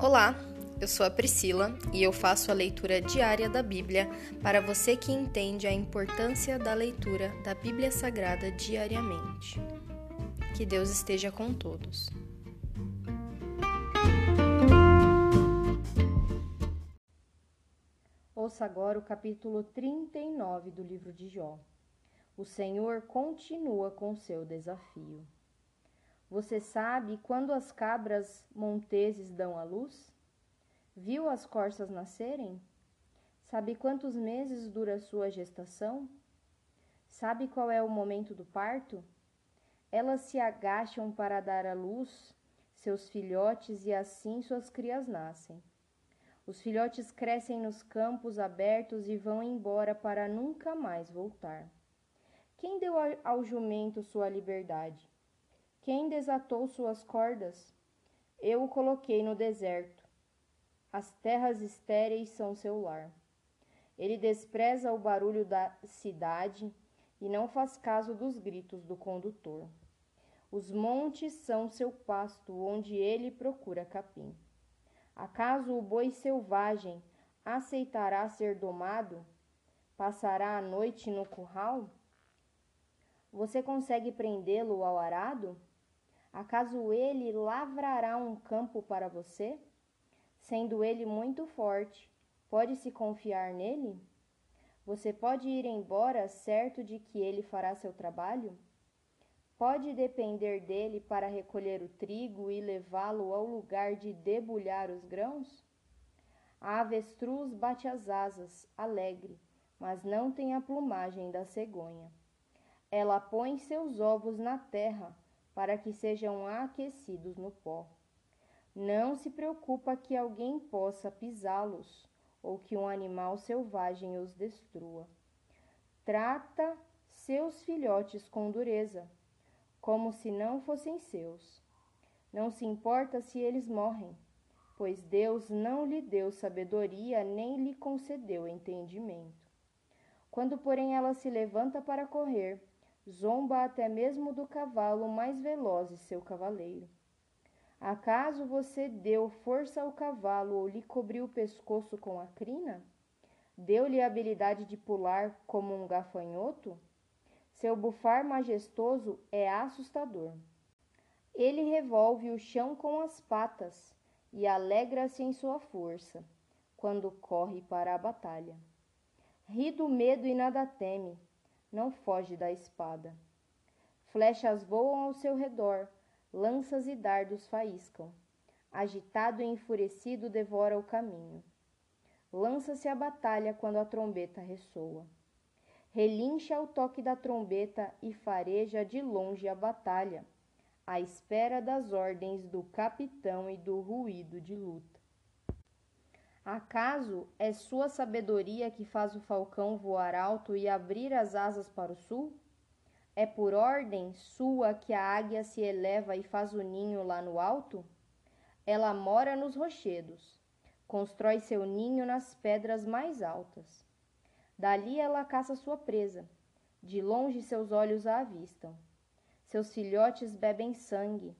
Olá, eu sou a Priscila e eu faço a leitura diária da Bíblia para você que entende a importância da leitura da Bíblia Sagrada diariamente. Que Deus esteja com todos. Ouça agora o capítulo 39 do livro de Jó. O Senhor continua com seu desafio. Você sabe quando as cabras monteses dão à luz? Viu as corças nascerem? Sabe quantos meses dura sua gestação? Sabe qual é o momento do parto? Elas se agacham para dar à luz seus filhotes e assim suas crias nascem. Os filhotes crescem nos campos abertos e vão embora para nunca mais voltar. Quem deu ao jumento sua liberdade? Quem desatou suas cordas? Eu o coloquei no deserto. As terras estéreis são seu lar. Ele despreza o barulho da cidade e não faz caso dos gritos do condutor. Os montes são seu pasto, onde ele procura capim. Acaso o boi selvagem aceitará ser domado? Passará a noite no curral? Você consegue prendê-lo ao arado? Acaso ele lavrará um campo para você? Sendo ele muito forte, pode-se confiar nele? Você pode ir embora certo de que ele fará seu trabalho? Pode depender dele para recolher o trigo e levá-lo ao lugar de debulhar os grãos? A avestruz bate as asas, alegre, mas não tem a plumagem da cegonha. Ela põe seus ovos na terra para que sejam aquecidos no pó. Não se preocupa que alguém possa pisá-los ou que um animal selvagem os destrua. Trata seus filhotes com dureza, como se não fossem seus. Não se importa se eles morrem, pois Deus não lhe deu sabedoria nem lhe concedeu entendimento. Quando, porém, ela se levanta para correr, zomba até mesmo do cavalo mais veloz e seu cavaleiro. Acaso você deu força ao cavalo ou lhe cobriu o pescoço com a crina? Deu-lhe a habilidade de pular como um gafanhoto? Seu bufar majestoso é assustador. Ele revolve o chão com as patas e alegra-se em sua força quando corre para a batalha. Ri do medo e nada teme, não foge da espada. Flechas voam ao seu redor, lanças e dardos faiscam. Agitado e enfurecido, devora o caminho. Lança-se à batalha quando a trombeta ressoa. Relincha ao toque da trombeta e fareja de longe a batalha, à espera das ordens do capitão e do ruído de luta. Acaso é sua sabedoria que faz o falcão voar alto e abrir as asas para o sul? É por ordem sua que a águia se eleva e faz o ninho lá no alto? Ela mora nos rochedos, constrói seu ninho nas pedras mais altas. Dali ela caça sua presa, de longe seus olhos a avistam. Seus filhotes bebem sangue.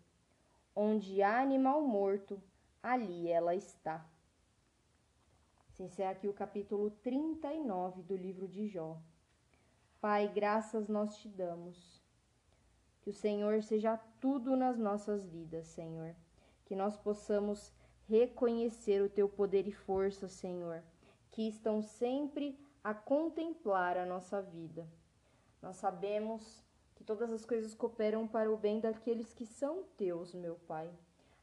Onde há animal morto, ali ela está. Se encerra aqui o capítulo 39 do livro de Jó. Pai, graças nós te damos. Que o Senhor seja tudo nas nossas vidas, Senhor. Que nós possamos reconhecer o teu poder e força, Senhor, que estão sempre a contemplar a nossa vida. Nós sabemos que todas as coisas cooperam para o bem daqueles que são teus, meu Pai.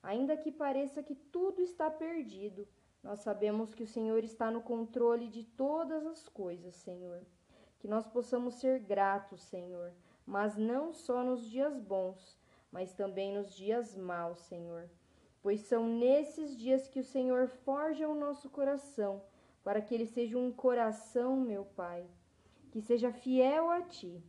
Ainda que pareça que tudo está perdido, nós sabemos que o Senhor está no controle de todas as coisas, Senhor. Que nós possamos ser gratos, Senhor, mas não só nos dias bons, mas também nos dias maus, Senhor. Pois são nesses dias que o Senhor forja o nosso coração, para que ele seja um coração, meu Pai, que seja fiel a ti.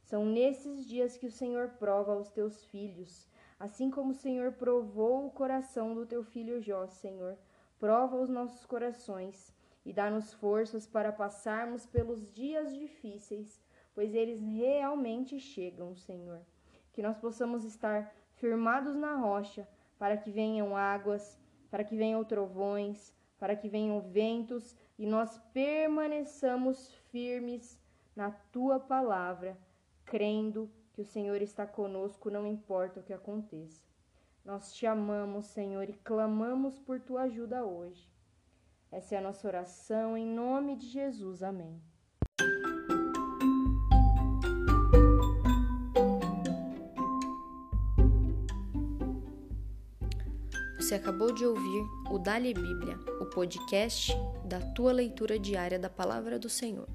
São nesses dias que o Senhor prova os teus filhos, assim como o Senhor provou o coração do teu filho Jó, Senhor prova os nossos corações e dá-nos forças para passarmos pelos dias difíceis, pois eles realmente chegam, Senhor. Que nós possamos estar firmados na rocha, para que venham águas, para que venham trovões, para que venham ventos e nós permaneçamos firmes na tua palavra, crendo que o Senhor está conosco, não importa o que aconteça. Nós te amamos, Senhor, e clamamos por tua ajuda hoje. Essa é a nossa oração em nome de Jesus. Amém. Você acabou de ouvir o Dali Bíblia, o podcast da tua leitura diária da palavra do Senhor.